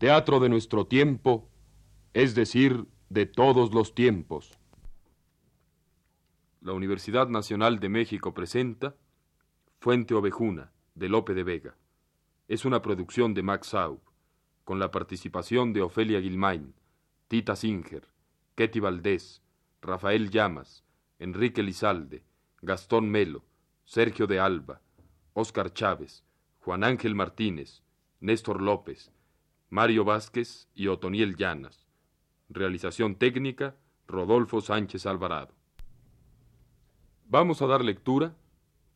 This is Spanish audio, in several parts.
Teatro de nuestro tiempo, es decir, de todos los tiempos. La Universidad Nacional de México presenta Fuente Ovejuna, de Lope de Vega. Es una producción de Max Saub, con la participación de Ofelia Guilmain, Tita Singer, Ketty Valdés, Rafael Llamas, Enrique Lizalde, Gastón Melo, Sergio de Alba, Óscar Chávez, Juan Ángel Martínez, Néstor López, Mario Vázquez y Otoniel Llanas. Realización técnica, Rodolfo Sánchez Alvarado. Vamos a dar lectura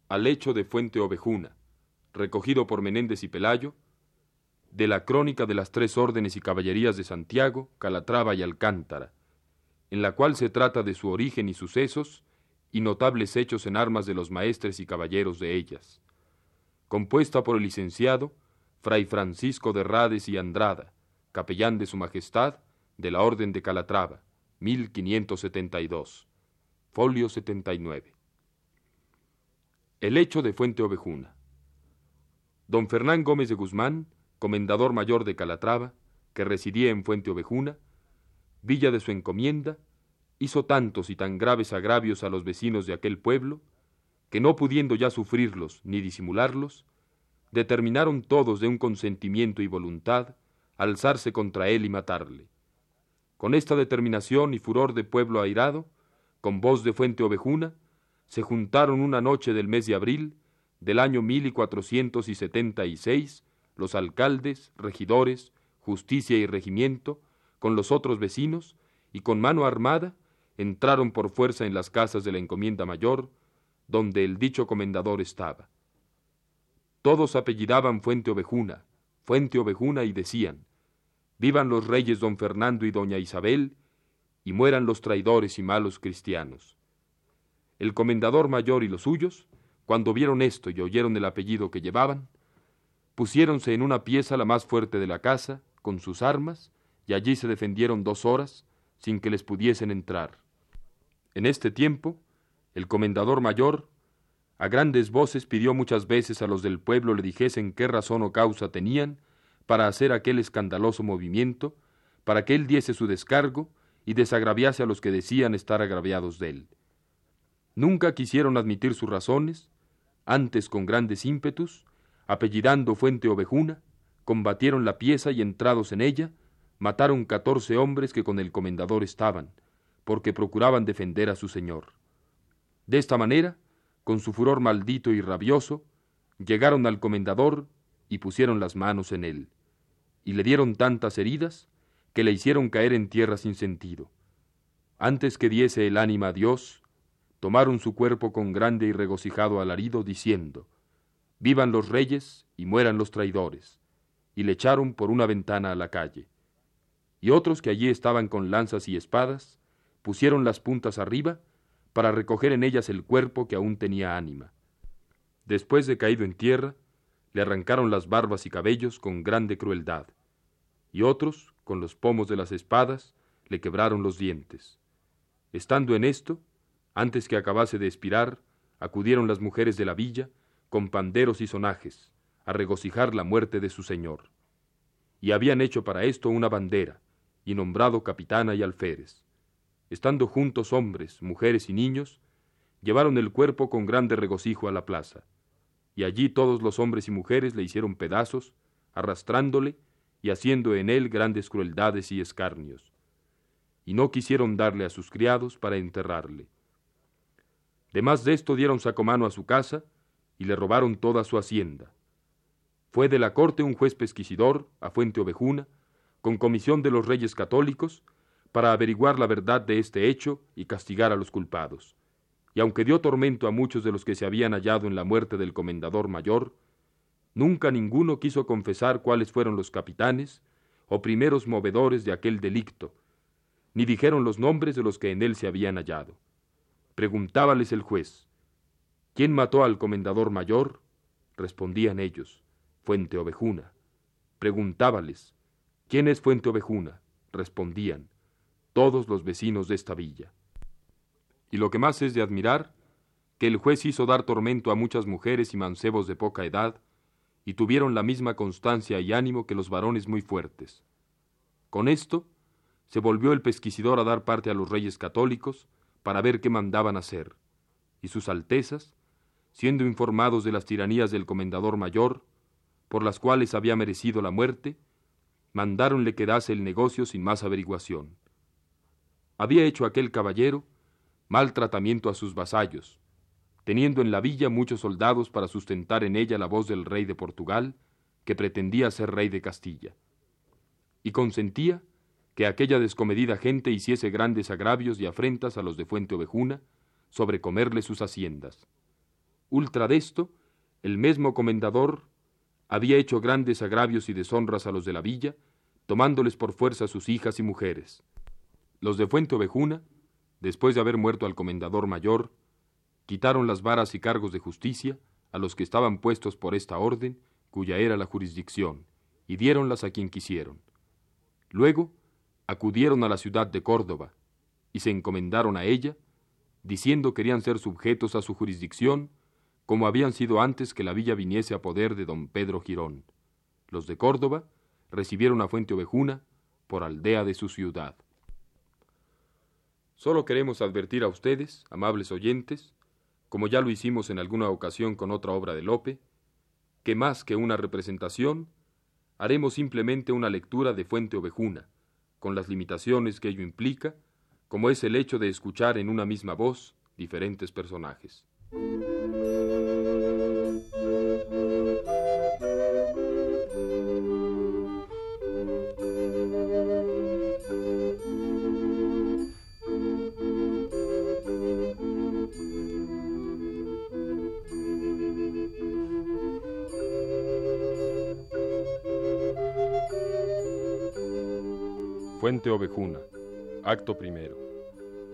al hecho de Fuente Ovejuna, recogido por Menéndez y Pelayo, de la crónica de las tres órdenes y caballerías de Santiago, Calatrava y Alcántara, en la cual se trata de su origen y sucesos y notables hechos en armas de los maestres y caballeros de ellas. Compuesta por el licenciado Fray Francisco de Rades y Andrada, capellán de Su Majestad, de la Orden de Calatrava, 1572. Folio 79. El hecho de Fuente Ovejuna. Don Fernán Gómez de Guzmán, comendador mayor de Calatrava, que residía en Fuente Ovejuna, villa de su encomienda, hizo tantos y tan graves agravios a los vecinos de aquel pueblo, que no pudiendo ya sufrirlos ni disimularlos, determinaron todos de un consentimiento y voluntad alzarse contra él y matarle. Con esta determinación y furor de pueblo airado, con voz de fuente ovejuna, se juntaron una noche del mes de abril del año mil y cuatrocientos y setenta y seis los alcaldes, regidores, justicia y regimiento, con los otros vecinos, y con mano armada, entraron por fuerza en las casas de la encomienda mayor, donde el dicho comendador estaba. Todos apellidaban Fuente Ovejuna, Fuente Ovejuna y decían, Vivan los reyes don Fernando y doña Isabel, y mueran los traidores y malos cristianos. El comendador mayor y los suyos, cuando vieron esto y oyeron el apellido que llevaban, pusiéronse en una pieza la más fuerte de la casa, con sus armas, y allí se defendieron dos horas, sin que les pudiesen entrar. En este tiempo, el comendador mayor, a grandes voces pidió muchas veces a los del pueblo le dijesen qué razón o causa tenían para hacer aquel escandaloso movimiento, para que él diese su descargo y desagraviase a los que decían estar agraviados de él. Nunca quisieron admitir sus razones, antes con grandes ímpetus, apellidando Fuente Ovejuna, combatieron la pieza y entrados en ella, mataron catorce hombres que con el comendador estaban, porque procuraban defender a su señor. De esta manera, con su furor maldito y rabioso, llegaron al comendador y pusieron las manos en él, y le dieron tantas heridas que le hicieron caer en tierra sin sentido. Antes que diese el ánima a Dios, tomaron su cuerpo con grande y regocijado alarido, diciendo, Vivan los reyes y mueran los traidores, y le echaron por una ventana a la calle. Y otros que allí estaban con lanzas y espadas, pusieron las puntas arriba para recoger en ellas el cuerpo que aún tenía ánima. Después de caído en tierra, le arrancaron las barbas y cabellos con grande crueldad, y otros, con los pomos de las espadas, le quebraron los dientes. Estando en esto, antes que acabase de expirar, acudieron las mujeres de la villa, con panderos y sonajes, a regocijar la muerte de su señor. Y habían hecho para esto una bandera, y nombrado capitana y alférez estando juntos hombres, mujeres y niños, llevaron el cuerpo con grande regocijo a la plaza, y allí todos los hombres y mujeres le hicieron pedazos, arrastrándole y haciendo en él grandes crueldades y escarnios, y no quisieron darle a sus criados para enterrarle. Demás de esto dieron sacomano a su casa y le robaron toda su hacienda. Fue de la corte un juez pesquisidor, a Fuente Ovejuna, con comisión de los reyes católicos, para averiguar la verdad de este hecho y castigar a los culpados. Y aunque dio tormento a muchos de los que se habían hallado en la muerte del comendador mayor, nunca ninguno quiso confesar cuáles fueron los capitanes o primeros movedores de aquel delicto, ni dijeron los nombres de los que en él se habían hallado. Preguntábales el juez, ¿quién mató al comendador mayor? Respondían ellos, Fuente Ovejuna. Preguntábales, ¿quién es Fuente Ovejuna? Respondían, todos los vecinos de esta villa. Y lo que más es de admirar, que el juez hizo dar tormento a muchas mujeres y mancebos de poca edad, y tuvieron la misma constancia y ánimo que los varones muy fuertes. Con esto, se volvió el pesquisidor a dar parte a los reyes católicos para ver qué mandaban hacer, y sus altezas, siendo informados de las tiranías del comendador mayor, por las cuales había merecido la muerte, mandaron le quedase el negocio sin más averiguación. Había hecho aquel caballero mal tratamiento a sus vasallos, teniendo en la villa muchos soldados para sustentar en ella la voz del rey de Portugal, que pretendía ser rey de Castilla. Y consentía que aquella descomedida gente hiciese grandes agravios y afrentas a los de Fuente Ovejuna, sobre comerle sus haciendas. Ultra de esto, el mismo comendador había hecho grandes agravios y deshonras a los de la villa, tomándoles por fuerza sus hijas y mujeres. Los de Fuente Ovejuna, después de haber muerto al comendador mayor, quitaron las varas y cargos de justicia a los que estaban puestos por esta orden, cuya era la jurisdicción, y diéronlas a quien quisieron. Luego acudieron a la ciudad de Córdoba y se encomendaron a ella, diciendo querían ser sujetos a su jurisdicción, como habían sido antes que la villa viniese a poder de don Pedro Girón. Los de Córdoba recibieron a Fuente Ovejuna por aldea de su ciudad. Solo queremos advertir a ustedes, amables oyentes, como ya lo hicimos en alguna ocasión con otra obra de Lope, que más que una representación, haremos simplemente una lectura de Fuente Ovejuna, con las limitaciones que ello implica, como es el hecho de escuchar en una misma voz diferentes personajes. Ovejuna, acto primero.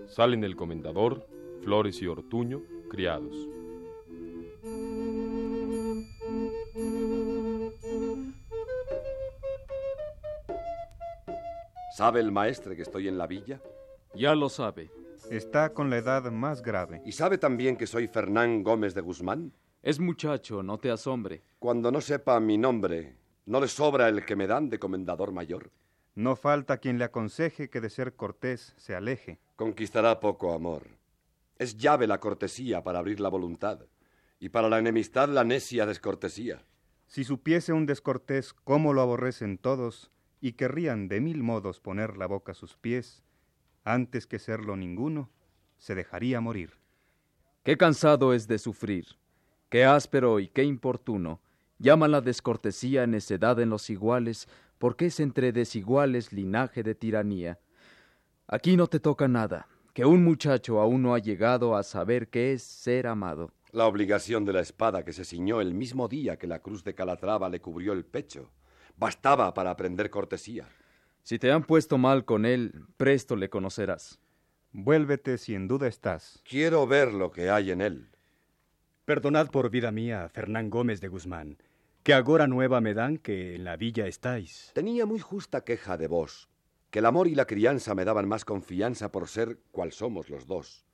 Salen el comendador, Flores y Ortuño, criados. ¿Sabe el maestre que estoy en la villa? Ya lo sabe. Está con la edad más grave. ¿Y sabe también que soy Fernán Gómez de Guzmán? Es muchacho, no te asombre. Cuando no sepa mi nombre, ¿no le sobra el que me dan de comendador mayor? No falta quien le aconseje que de ser cortés se aleje. Conquistará poco amor. Es llave la cortesía para abrir la voluntad, y para la enemistad la necia descortesía. Si supiese un descortés cómo lo aborrecen todos, y querrían de mil modos poner la boca a sus pies, antes que serlo ninguno, se dejaría morir. Qué cansado es de sufrir, qué áspero y qué importuno, llaman la descortesía necedad en los iguales, porque es entre desiguales linaje de tiranía. Aquí no te toca nada, que un muchacho aún no ha llegado a saber qué es ser amado. La obligación de la espada que se ciñó el mismo día que la cruz de Calatrava le cubrió el pecho. Bastaba para aprender cortesía. Si te han puesto mal con él, presto le conocerás. Vuélvete si en duda estás. Quiero ver lo que hay en él. Perdonad por vida mía, Fernán Gómez de Guzmán, que agora nueva me dan que en la villa estáis. Tenía muy justa queja de vos, que el amor y la crianza me daban más confianza por ser cual somos los dos.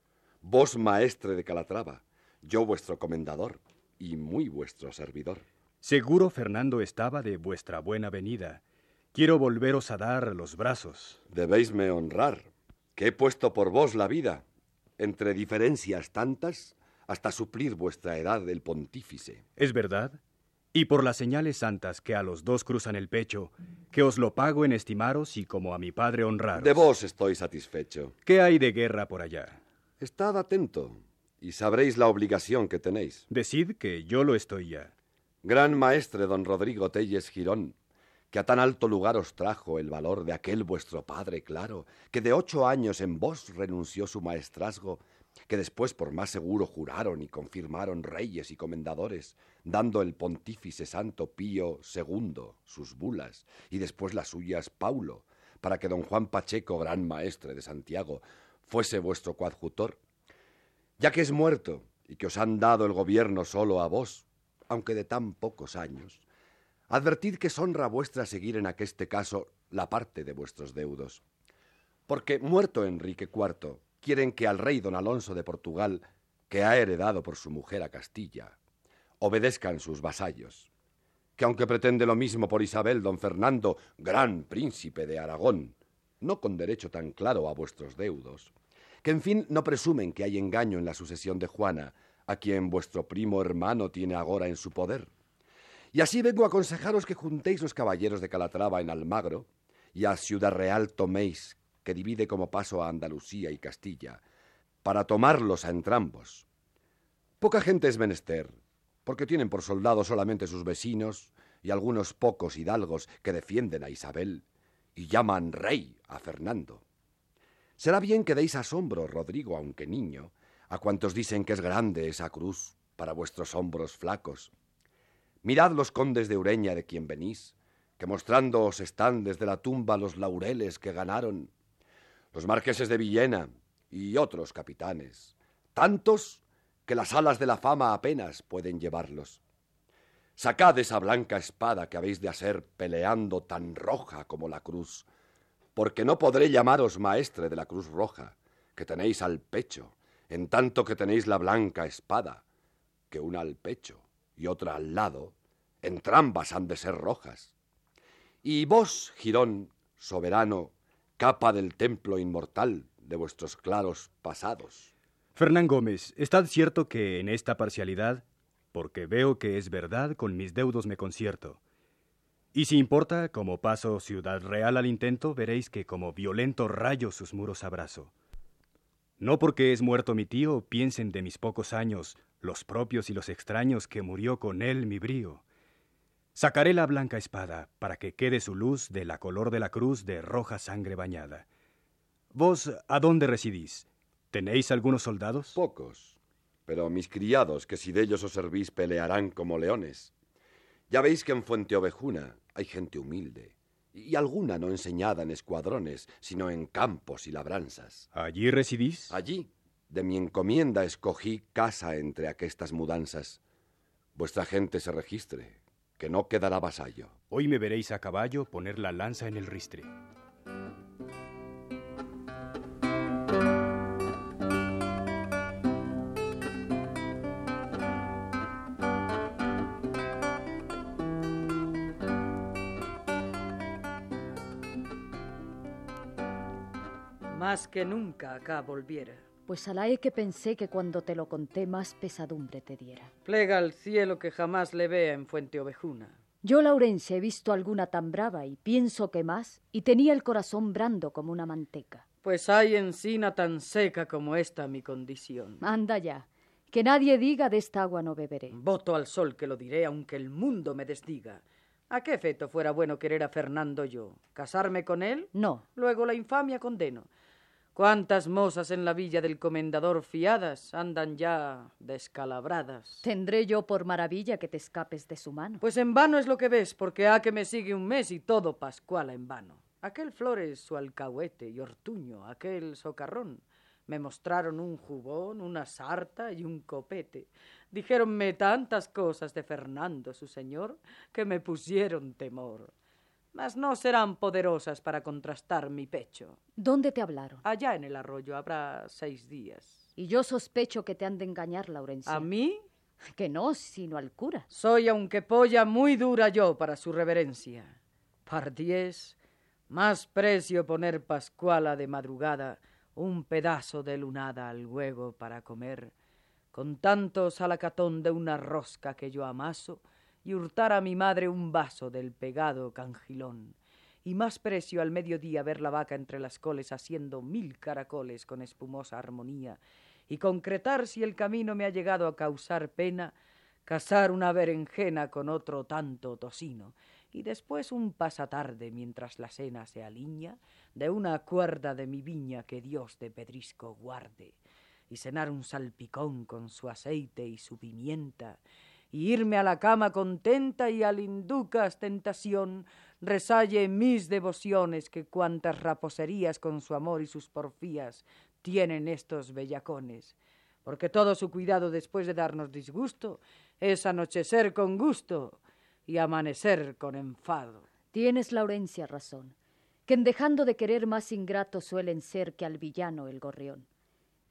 Vos maestre de Calatrava, yo vuestro comendador y muy vuestro servidor. Seguro Fernando estaba de vuestra buena venida. Quiero volveros a dar los brazos. Debéisme honrar, que he puesto por vos la vida, entre diferencias tantas, hasta suplir vuestra edad el pontífice. ¿Es verdad? Y por las señales santas que a los dos cruzan el pecho, que os lo pago en estimaros y como a mi padre honraros. De vos estoy satisfecho. ¿Qué hay de guerra por allá? Estad atento y sabréis la obligación que tenéis. Decid que yo lo estoy ya. Gran maestre don Rodrigo Telles Girón, que a tan alto lugar os trajo el valor de aquel vuestro padre claro, que de ocho años en vos renunció su maestrazgo que después por más seguro juraron y confirmaron reyes y comendadores, dando el pontífice Santo Pío II sus bulas, y después las suyas Paulo, para que don Juan Pacheco, gran maestre de Santiago, fuese vuestro coadjutor. Ya que es muerto y que os han dado el gobierno solo a vos, aunque de tan pocos años, advertid que es honra vuestra seguir en aqueste caso la parte de vuestros deudos. Porque muerto Enrique IV, quieren que al rey don Alonso de Portugal, que ha heredado por su mujer a Castilla, obedezcan sus vasallos. que aunque pretende lo mismo por Isabel, don Fernando, gran príncipe de Aragón, no con derecho tan claro a vuestros deudos, que en fin no presumen que hay engaño en la sucesión de Juana, a quien vuestro primo hermano tiene agora en su poder. Y así vengo a aconsejaros que juntéis los caballeros de Calatrava en Almagro, y a Ciudad Real toméis, que divide como paso a Andalucía y Castilla, para tomarlos a entrambos. Poca gente es menester, porque tienen por soldados solamente sus vecinos y algunos pocos hidalgos que defienden a Isabel y llaman rey a Fernando. Será bien que deis asombro, Rodrigo, aunque niño, a cuantos dicen que es grande esa cruz para vuestros hombros flacos. Mirad los condes de Ureña de quien venís, que mostrándoos están desde la tumba los laureles que ganaron, los marqueses de Villena y otros capitanes, tantos que las alas de la fama apenas pueden llevarlos. Sacad esa blanca espada que habéis de hacer peleando tan roja como la cruz, porque no podré llamaros maestre de la cruz roja, que tenéis al pecho, en tanto que tenéis la blanca espada, que una al pecho y otra al lado, entrambas han de ser rojas. Y vos, Girón, soberano, capa del templo inmortal de vuestros claros pasados. Fernán Gómez, ¿estad cierto que en esta parcialidad porque veo que es verdad, con mis deudos me concierto. Y si importa, como paso Ciudad Real al intento, veréis que como violento rayo sus muros abrazo. No porque es muerto mi tío, piensen de mis pocos años, los propios y los extraños, que murió con él mi brío. Sacaré la blanca espada, para que quede su luz de la color de la cruz de roja sangre bañada. ¿Vos a dónde residís? ¿Tenéis algunos soldados? Pocos pero mis criados, que si de ellos os servís, pelearán como leones. Ya veis que en Fuente Ovejuna hay gente humilde, y alguna no enseñada en escuadrones, sino en campos y labranzas. ¿Allí residís? Allí. De mi encomienda escogí casa entre aquestas mudanzas. Vuestra gente se registre, que no quedará vasallo. Hoy me veréis a caballo poner la lanza en el ristre. Más que nunca acá volviera. Pues a la e que pensé que cuando te lo conté más pesadumbre te diera. Plega al cielo que jamás le vea en Fuente Ovejuna. Yo, Laurencia, he visto alguna tan brava y pienso que más, y tenía el corazón brando como una manteca. Pues hay encina tan seca como esta mi condición. Anda ya, que nadie diga de esta agua no beberé. Voto al sol que lo diré, aunque el mundo me desdiga. ¿A qué efecto fuera bueno querer a Fernando yo? ¿Casarme con él? No. Luego la infamia condeno. ¿Cuántas mozas en la villa del comendador fiadas andan ya descalabradas? Tendré yo por maravilla que te escapes de su mano. Pues en vano es lo que ves, porque ha que me sigue un mes y todo Pascuala en vano. Aquel Flores su alcahuete y Ortuño, aquel socarrón, me mostraron un jubón, una sarta y un copete. Dijéronme tantas cosas de Fernando, su señor, que me pusieron temor mas no serán poderosas para contrastar mi pecho. ¿Dónde te hablaron? Allá en el arroyo habrá seis días. Y yo sospecho que te han de engañar, Laurencia. ¿A mí? Que no, sino al cura. Soy aunque polla muy dura yo para su reverencia. Par diez, más precio poner pascuala de madrugada un pedazo de lunada al huevo para comer, con tanto salacatón de una rosca que yo amaso, y hurtar a mi madre un vaso del pegado cangilón, y más precio al mediodía ver la vaca entre las coles haciendo mil caracoles con espumosa armonía, y concretar si el camino me ha llegado a causar pena, cazar una berenjena con otro tanto tocino, y después un pasatarde mientras la cena se aliña de una cuerda de mi viña que Dios de pedrisco guarde, y cenar un salpicón con su aceite y su pimienta, y irme a la cama contenta y al inducas tentación resalle mis devociones que cuantas raposerías con su amor y sus porfías tienen estos bellacones, porque todo su cuidado después de darnos disgusto es anochecer con gusto y amanecer con enfado. Tienes, Laurencia, razón, que en dejando de querer más ingratos suelen ser que al villano el gorrión.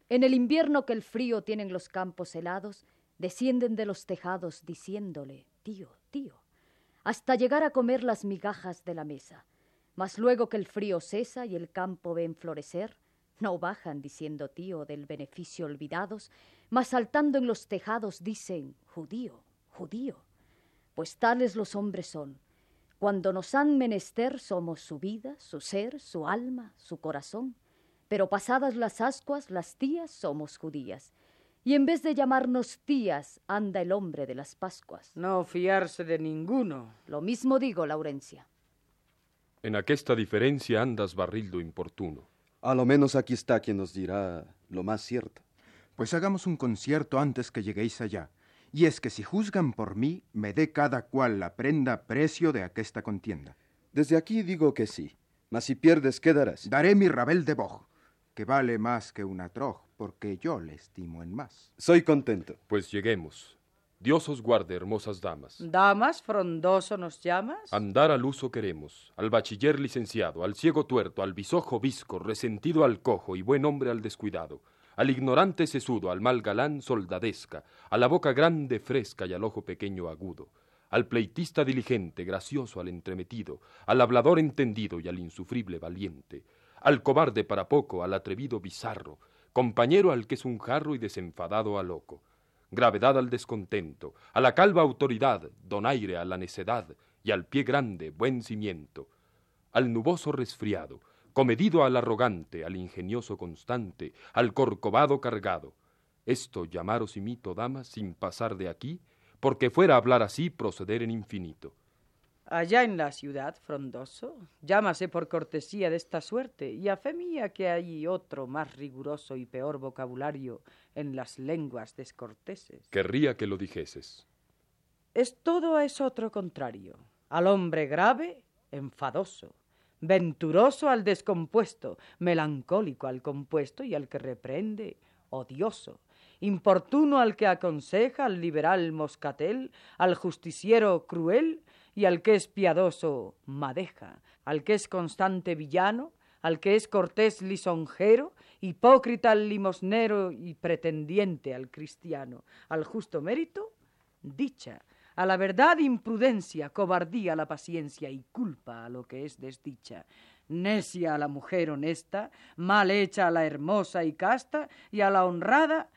En el invierno que el frío tienen los campos helados, descienden de los tejados diciéndole, tío, tío, hasta llegar a comer las migajas de la mesa. Mas luego que el frío cesa y el campo ven florecer, no bajan diciendo tío del beneficio olvidados, mas saltando en los tejados dicen judío, judío. Pues tales los hombres son. Cuando nos han menester somos su vida, su ser, su alma, su corazón. Pero pasadas las ascuas, las tías somos judías. Y en vez de llamarnos tías, anda el hombre de las Pascuas. No fiarse de ninguno. Lo mismo digo, Laurencia. En aquesta diferencia andas barrildo importuno. A lo menos aquí está quien nos dirá lo más cierto. Pues hagamos un concierto antes que lleguéis allá. Y es que si juzgan por mí, me dé cada cual la prenda precio de aquesta contienda. Desde aquí digo que sí, mas si pierdes, ¿qué darás? Daré mi rabel de boj, que vale más que una troj, porque yo le estimo en más. Soy contento. Pues lleguemos. Dios os guarde, hermosas damas. Damas, frondoso nos llamas. Andar al uso queremos, al bachiller licenciado, al ciego tuerto, al bisojo visco, resentido al cojo y buen hombre al descuidado, al ignorante sesudo, al mal galán soldadesca, a la boca grande fresca y al ojo pequeño agudo, al pleitista diligente, gracioso al entremetido, al hablador entendido y al insufrible valiente, al cobarde para poco, al atrevido bizarro, compañero al que es un jarro y desenfadado a loco, gravedad al descontento, a la calva autoridad, donaire a la necedad, y al pie grande, buen cimiento, al nuboso resfriado, comedido al arrogante, al ingenioso constante, al corcovado cargado. Esto llamaros imito, damas, sin pasar de aquí, porque fuera hablar así proceder en infinito. Allá en la ciudad, frondoso, llámase por cortesía de esta suerte, y a fe mía que hay otro más riguroso y peor vocabulario en las lenguas descorteses. Querría que lo dijeses. Es todo es otro contrario. Al hombre grave, enfadoso, venturoso al descompuesto, melancólico al compuesto y al que reprende, odioso, importuno al que aconseja, al liberal moscatel, al justiciero cruel, y al que es piadoso madeja, al que es constante villano, al que es cortés lisonjero, hipócrita al limosnero y pretendiente al cristiano, al justo mérito, dicha, a la verdad imprudencia, cobardía la paciencia y culpa a lo que es desdicha, necia a la mujer honesta, mal hecha a la hermosa y casta, y a la honrada.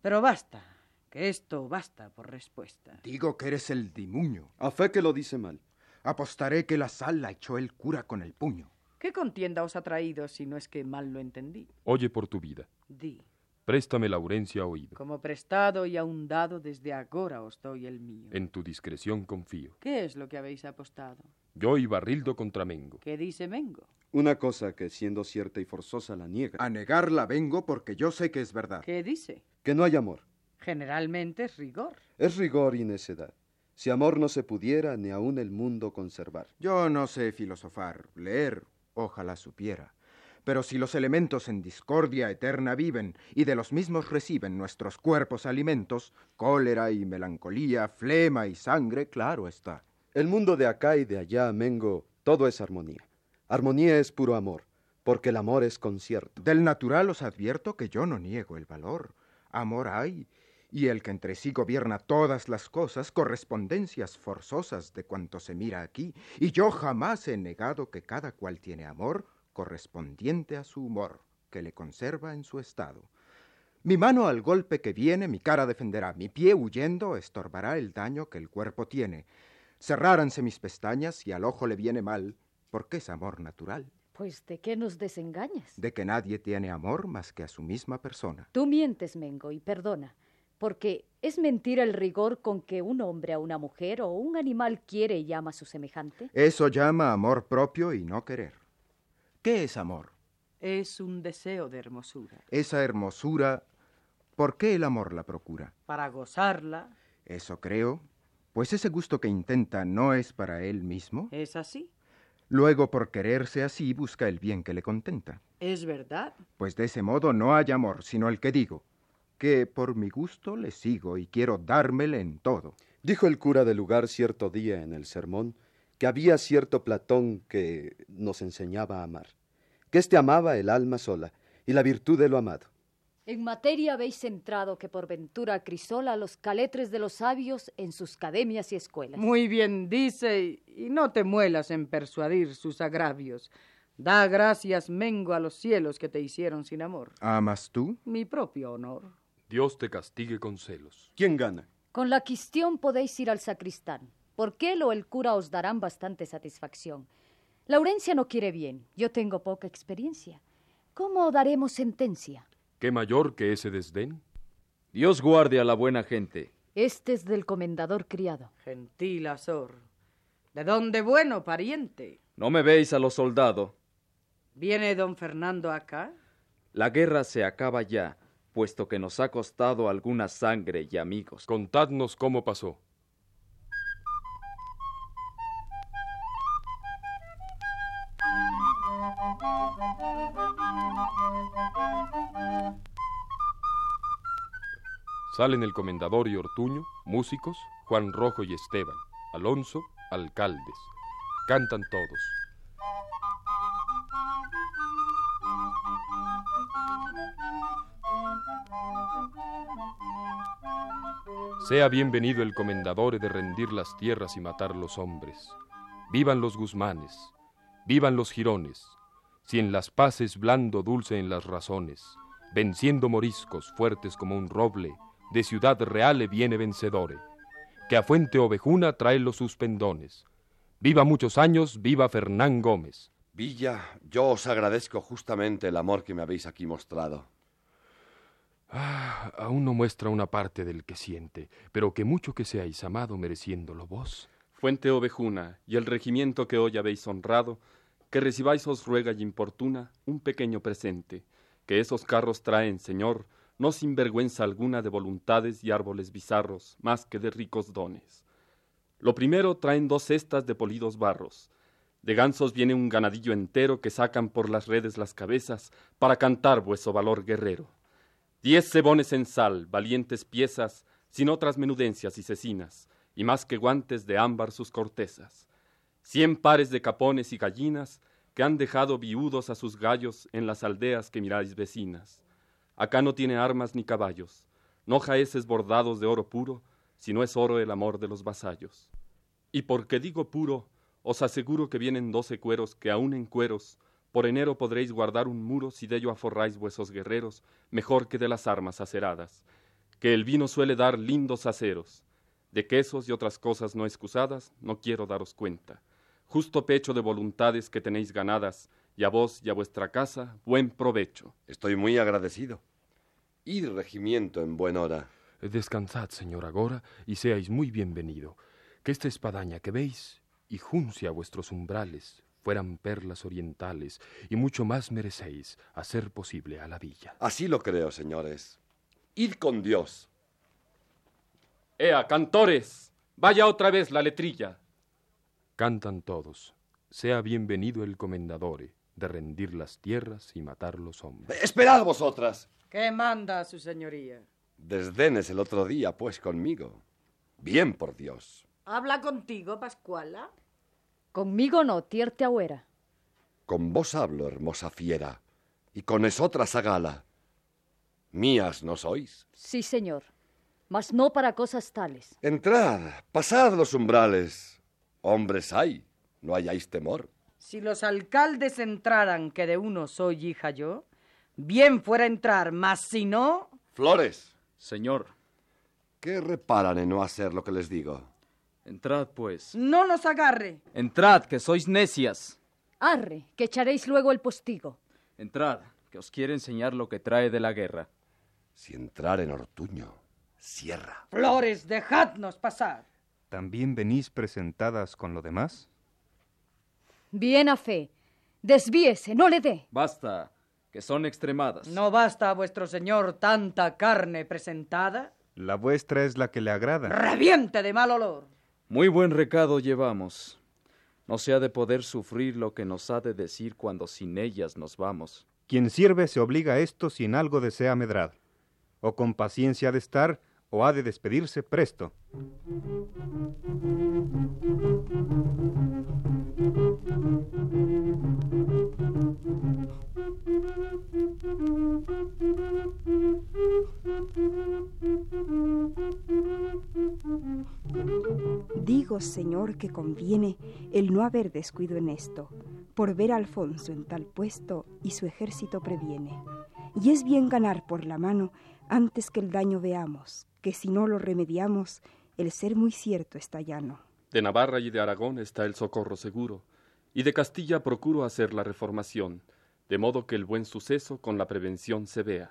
Pero basta, que esto basta por respuesta. Digo que eres el dimuño. A fe que lo dice mal. Apostaré que la sal la echó el cura con el puño. ¿Qué contienda os ha traído si no es que mal lo entendí? Oye por tu vida. Di. Préstame Laurencia oído. Como prestado y aun dado desde agora os doy el mío. En tu discreción confío. ¿Qué es lo que habéis apostado? Yo y Barrildo contra Mengo. ¿Qué dice Mengo? Una cosa que siendo cierta y forzosa la niega. A negarla vengo porque yo sé que es verdad. ¿Qué dice? Que no hay amor. Generalmente es rigor. Es rigor y necedad. Si amor no se pudiera, ni aun el mundo conservar. Yo no sé filosofar, leer, ojalá supiera. Pero si los elementos en discordia eterna viven y de los mismos reciben nuestros cuerpos alimentos, cólera y melancolía, flema y sangre, claro está. El mundo de acá y de allá, Mengo, todo es armonía. Armonía es puro amor, porque el amor es concierto. Del natural os advierto que yo no niego el valor. Amor hay, y el que entre sí gobierna todas las cosas, correspondencias forzosas de cuanto se mira aquí, y yo jamás he negado que cada cual tiene amor correspondiente a su humor, que le conserva en su estado. Mi mano al golpe que viene, mi cara defenderá, mi pie huyendo estorbará el daño que el cuerpo tiene. Cerráranse mis pestañas y al ojo le viene mal, porque es amor natural. Pues de qué nos desengañas? De que nadie tiene amor más que a su misma persona. Tú mientes, Mengo, y perdona, porque es mentira el rigor con que un hombre a una mujer o un animal quiere y ama a su semejante. Eso llama amor propio y no querer. ¿Qué es amor? Es un deseo de hermosura. Esa hermosura, ¿por qué el amor la procura? Para gozarla. Eso creo. Pues ese gusto que intenta no es para él mismo. ¿Es así? Luego, por quererse así, busca el bien que le contenta. ¿Es verdad? Pues de ese modo no hay amor, sino el que digo, que por mi gusto le sigo y quiero dármele en todo. Dijo el cura del lugar cierto día en el sermón que había cierto Platón que nos enseñaba a amar, que éste amaba el alma sola y la virtud de lo amado. En materia habéis entrado que por ventura crisola los caletres de los sabios en sus academias y escuelas. Muy bien dice, y no te muelas en persuadir sus agravios. Da gracias, Mengo, a los cielos que te hicieron sin amor. ¿Amas tú? Mi propio honor. Dios te castigue con celos. ¿Quién gana? Con la quistión podéis ir al sacristán. Porque él o el cura os darán bastante satisfacción. Laurencia no quiere bien, yo tengo poca experiencia. ¿Cómo daremos sentencia? ¿Qué mayor que ese desdén? Dios guarde a la buena gente. Este es del comendador criado. Gentil Azor. ¿De dónde bueno, pariente? No me veis a los soldados. ¿Viene don Fernando acá? La guerra se acaba ya, puesto que nos ha costado alguna sangre y amigos. Contadnos cómo pasó. Salen el comendador y Ortuño, músicos, Juan Rojo y Esteban, Alonso, alcaldes. Cantan todos. Sea bienvenido el comendador de rendir las tierras y matar los hombres. Vivan los guzmanes, vivan los girones, si en las paces blando dulce en las razones, venciendo moriscos fuertes como un roble, de ciudad real viene vencedore, que a fuente ovejuna trae los suspendones. Viva muchos años, viva Fernán Gómez. Villa, yo os agradezco justamente el amor que me habéis aquí mostrado. Ah, aún no muestra una parte del que siente, pero que mucho que seáis amado mereciéndolo vos. Fuente ovejuna, y el regimiento que hoy habéis honrado, que recibáis os ruega y importuna un pequeño presente, que esos carros traen, Señor, no sin vergüenza alguna de voluntades y árboles bizarros, más que de ricos dones. Lo primero traen dos cestas de polidos barros. De gansos viene un ganadillo entero que sacan por las redes las cabezas para cantar vuestro valor guerrero. Diez cebones en sal, valientes piezas, sin otras menudencias y cecinas, y más que guantes de ámbar sus cortezas. Cien pares de capones y gallinas que han dejado viudos a sus gallos en las aldeas que miráis vecinas. Acá no tiene armas ni caballos, no jaeces bordados de oro puro, sino es oro el amor de los vasallos. Y porque digo puro, os aseguro que vienen doce cueros que aun en cueros por enero podréis guardar un muro si de ello aforráis vuesos guerreros, mejor que de las armas aceradas. Que el vino suele dar lindos aceros. De quesos y otras cosas no excusadas, no quiero daros cuenta. Justo pecho de voluntades que tenéis ganadas, y a vos y a vuestra casa, buen provecho. Estoy muy agradecido. Id regimiento en buen hora. Descansad, señor Agora, y seáis muy bienvenido. Que esta espadaña que veis, y juncia vuestros umbrales, fueran perlas orientales, y mucho más merecéis a ser posible a la villa. Así lo creo, señores. Id con Dios. Ea, cantores, vaya otra vez la letrilla. Cantan todos. Sea bienvenido el comendadore de rendir las tierras y matar los hombres. Esperad vosotras. ¿Qué manda su señoría? Desdenes el otro día, pues, conmigo. Bien, por Dios. ¿Habla contigo, Pascuala? Conmigo no, tierte agüera. Con vos hablo, hermosa fiera, y con esotras a gala. Mías no sois. Sí, señor, mas no para cosas tales. Entrad, pasad los umbrales. Hombres hay, no hayáis temor. Si los alcaldes entraran, que de uno soy hija yo, bien fuera entrar, mas si no... Flores. Señor. ¿Qué reparan en no hacer lo que les digo? Entrad, pues. No nos agarre. Entrad, que sois necias. Arre, que echaréis luego el postigo. Entrad, que os quiere enseñar lo que trae de la guerra. Si entrar en Ortuño, cierra. Flores, dejadnos pasar. ¿También venís presentadas con lo demás? Bien a fe. Desvíese, no le dé. Basta, que son extremadas. ¿No basta a vuestro señor tanta carne presentada? La vuestra es la que le agrada. ¡Reviente de mal olor! Muy buen recado llevamos. No se ha de poder sufrir lo que nos ha de decir cuando sin ellas nos vamos. Quien sirve se obliga a esto sin algo desea medrar. O con paciencia ha de estar, o ha de despedirse presto. Digo, señor, que conviene el no haber descuido en esto, por ver a Alfonso en tal puesto y su ejército previene. Y es bien ganar por la mano antes que el daño veamos, que si no lo remediamos, el ser muy cierto está llano. De Navarra y de Aragón está el socorro seguro, y de Castilla procuro hacer la reformación, de modo que el buen suceso con la prevención se vea.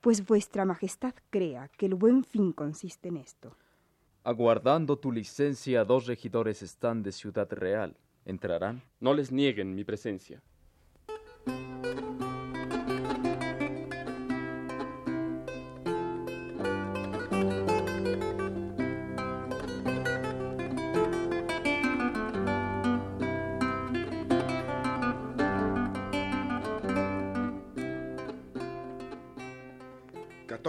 Pues vuestra majestad crea que el buen fin consiste en esto. Aguardando tu licencia, dos regidores están de Ciudad Real. ¿Entrarán? No les nieguen mi presencia.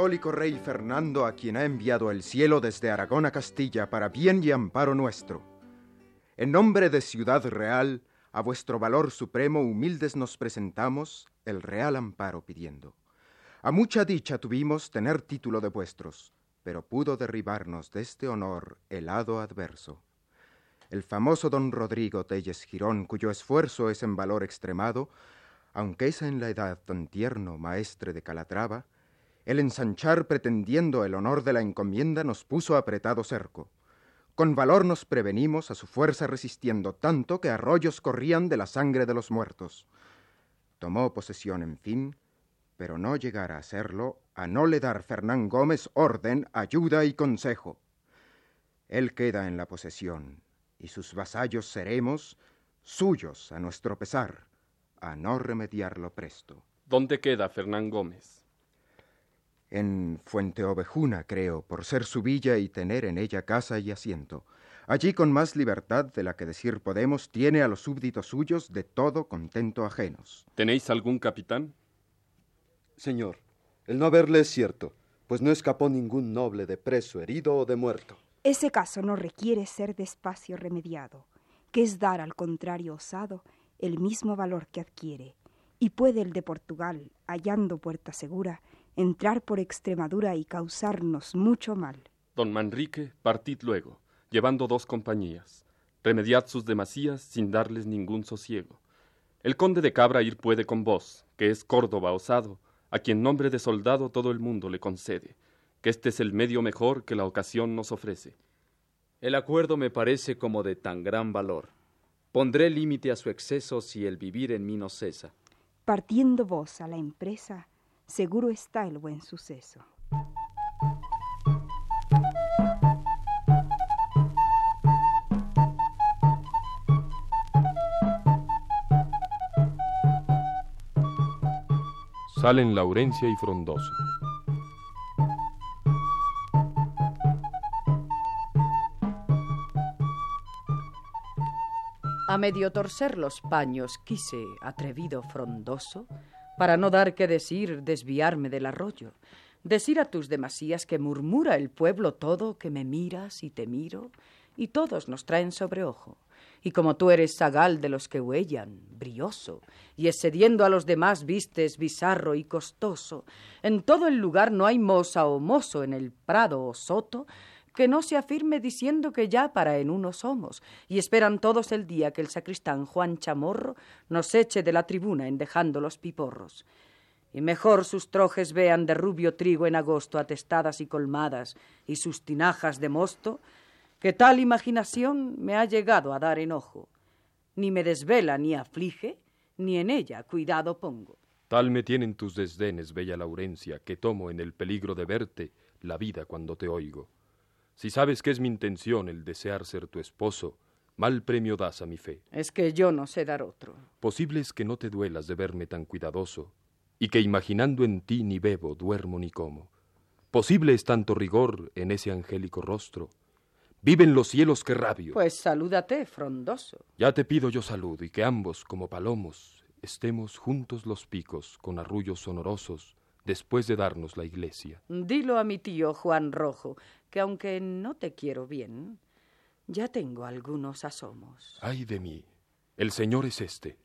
Rey Fernando, a quien ha enviado el cielo desde Aragón a Castilla para bien y amparo nuestro. En nombre de Ciudad Real, a vuestro valor supremo humildes nos presentamos, el real amparo pidiendo. A mucha dicha tuvimos tener título de vuestros, pero pudo derribarnos de este honor el hado adverso. El famoso don Rodrigo Telles Girón, cuyo esfuerzo es en valor extremado, aunque es en la edad tan tierno maestre de Calatrava, el ensanchar pretendiendo el honor de la encomienda nos puso apretado cerco. Con valor nos prevenimos a su fuerza resistiendo tanto que arroyos corrían de la sangre de los muertos. Tomó posesión, en fin, pero no llegara a hacerlo a no le dar Fernán Gómez orden, ayuda y consejo. Él queda en la posesión, y sus vasallos seremos suyos a nuestro pesar, a no remediarlo presto. ¿Dónde queda Fernán Gómez? En Fuente Ovejuna, creo, por ser su villa y tener en ella casa y asiento. Allí con más libertad de la que decir podemos, tiene a los súbditos suyos de todo contento ajenos. ¿Tenéis algún capitán? Señor, el no haberle es cierto, pues no escapó ningún noble de preso, herido o de muerto. Ese caso no requiere ser despacio remediado, que es dar al contrario osado el mismo valor que adquiere, y puede el de Portugal, hallando puerta segura, entrar por Extremadura y causarnos mucho mal. Don Manrique, partid luego, llevando dos compañías. Remediad sus demasías sin darles ningún sosiego. El conde de Cabra ir puede con vos, que es Córdoba osado, a quien nombre de soldado todo el mundo le concede, que este es el medio mejor que la ocasión nos ofrece. El acuerdo me parece como de tan gran valor. Pondré límite a su exceso si el vivir en mí no cesa. Partiendo vos a la empresa, seguro está el buen suceso. Salen Laurencia y Frondoso. A medio torcer los paños quise, atrevido frondoso, para no dar que decir, desviarme del arroyo, decir a tus demasías que murmura el pueblo todo, que me miras y te miro, y todos nos traen sobre ojo. Y como tú eres zagal de los que huellan, brioso, y excediendo a los demás vistes bizarro y costoso, en todo el lugar no hay moza o mozo en el prado o soto, que no se afirme diciendo que ya para en uno somos, y esperan todos el día que el sacristán Juan Chamorro nos eche de la tribuna en dejando los piporros. Y mejor sus trojes vean de rubio trigo en agosto atestadas y colmadas, y sus tinajas de mosto, que tal imaginación me ha llegado a dar enojo. Ni me desvela ni aflige, ni en ella cuidado pongo. Tal me tienen tus desdenes, bella Laurencia, que tomo en el peligro de verte la vida cuando te oigo. Si sabes que es mi intención el desear ser tu esposo, mal premio das a mi fe. Es que yo no sé dar otro. Posible es que no te duelas de verme tan cuidadoso, y que imaginando en ti ni bebo, duermo ni como. Posible es tanto rigor en ese angélico rostro. Viven los cielos que rabio. Pues salúdate, frondoso. Ya te pido yo salud y que ambos, como palomos, estemos juntos los picos con arrullos sonorosos después de darnos la iglesia. Dilo a mi tío Juan Rojo, que aunque no te quiero bien, ya tengo algunos asomos. Ay de mí, el señor es este.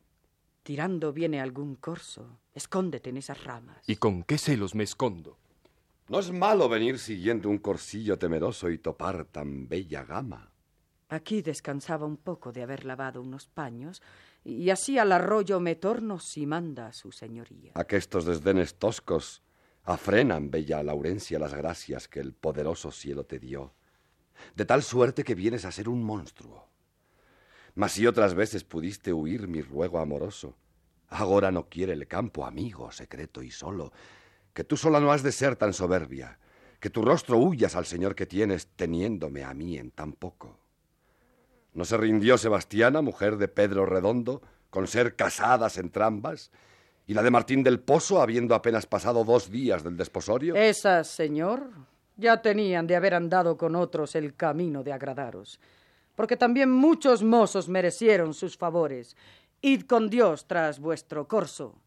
Tirando viene algún corso, escóndete en esas ramas. ¿Y con qué celos me escondo? No es malo venir siguiendo un corsillo temeroso y topar tan bella gama. Aquí descansaba un poco de haber lavado unos paños y así al arroyo me torno si manda su señoría. Aquestos desdenes toscos afrenan, bella Laurencia, las gracias que el poderoso cielo te dio, de tal suerte que vienes a ser un monstruo. Mas si otras veces pudiste huir mi ruego amoroso, ahora no quiere el campo, amigo, secreto y solo, que tú sola no has de ser tan soberbia, que tu rostro huyas al Señor que tienes, teniéndome a mí en tan poco. ¿No se rindió Sebastiana, mujer de Pedro Redondo, con ser casadas entrambas? ¿Y la de Martín del Pozo, habiendo apenas pasado dos días del desposorio? Esas, señor, ya tenían de haber andado con otros el camino de agradaros, porque también muchos mozos merecieron sus favores. Id con Dios tras vuestro corso,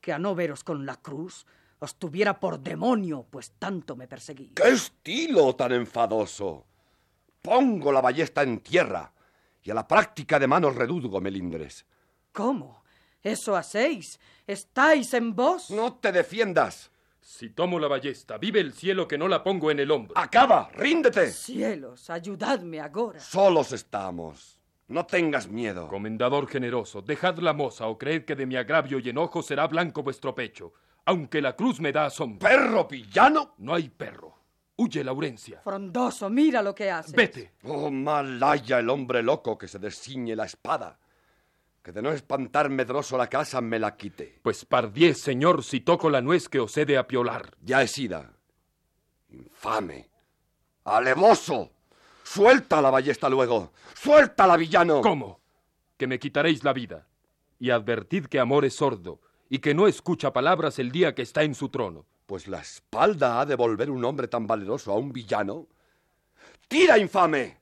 que a no veros con la cruz os tuviera por demonio, pues tanto me perseguí. ¡Qué estilo tan enfadoso! Pongo la ballesta en tierra y a la práctica de manos reduzgo, Melindres. ¿Cómo? ¿Eso hacéis? ¿Estáis en vos? No te defiendas. Si tomo la ballesta, vive el cielo que no la pongo en el hombro. ¡Acaba! ¡Ríndete! Cielos, ayudadme ahora. Solos estamos. No tengas miedo. Comendador generoso, dejad la moza o creed que de mi agravio y enojo será blanco vuestro pecho, aunque la cruz me da asombro. ¿Perro villano? No hay perro. Huye, Laurencia. Frondoso, mira lo que haces. Vete. Oh, malaya el hombre loco que se desciñe la espada. Que de no espantar medroso la casa me la quite. Pues pardiez, señor, si toco la nuez que os he de apiolar. Ya es ida. Infame. Alevoso. Suelta la ballesta luego. Suelta villano. ¿Cómo? Que me quitaréis la vida. Y advertid que amor es sordo y que no escucha palabras el día que está en su trono. Pues la espalda ha de volver un hombre tan valeroso a un villano. ¡Tira, infame!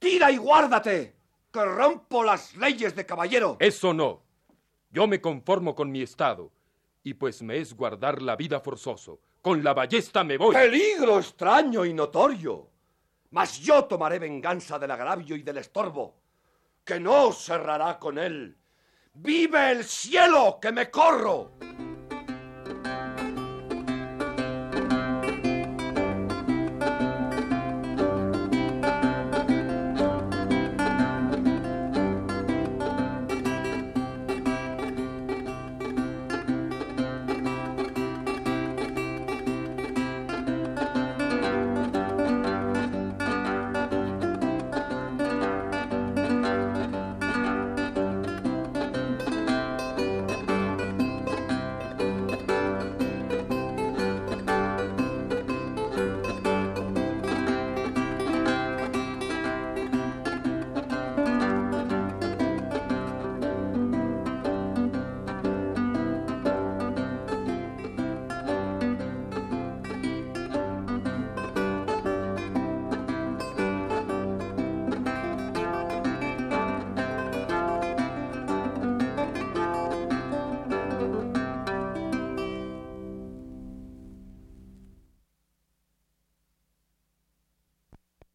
¡Tira y guárdate! ¡Que rompo las leyes de caballero! Eso no. Yo me conformo con mi estado. Y pues me es guardar la vida forzoso. Con la ballesta me voy. ¡Peligro extraño y notorio! Mas yo tomaré venganza del agravio y del estorbo, que no cerrará con él. ¡Vive el cielo que me corro!